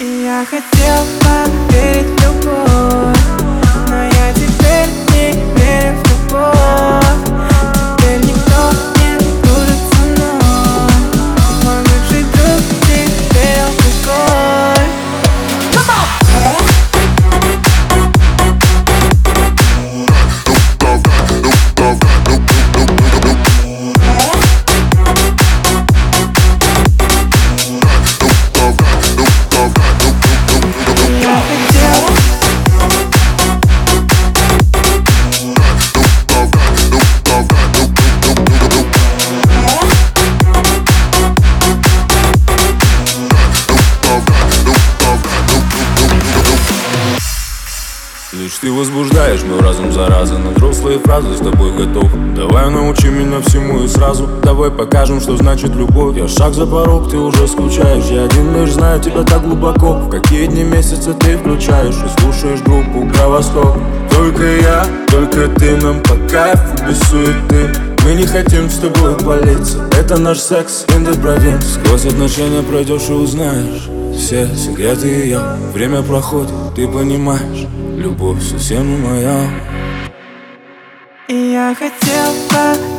Я хотел поверить Лишь ты возбуждаешь мой разум зараза. На взрослые фразы с тобой готов. Давай научи меня всему и сразу. Давай покажем, что значит любовь. Я шаг за порог, ты уже скучаешь. Я один лишь знаю тебя так глубоко. В какие дни месяца ты включаешь И слушаешь группу Кровосток Только я, только ты Нам по кайфу без суеты. Мы не хотим с тобой болеться. Это наш секс in the Сквозь отношения пройдешь и узнаешь Все секреты. Ее Время проходит, ты понимаешь Любовь совсем моя. И я хотел поверить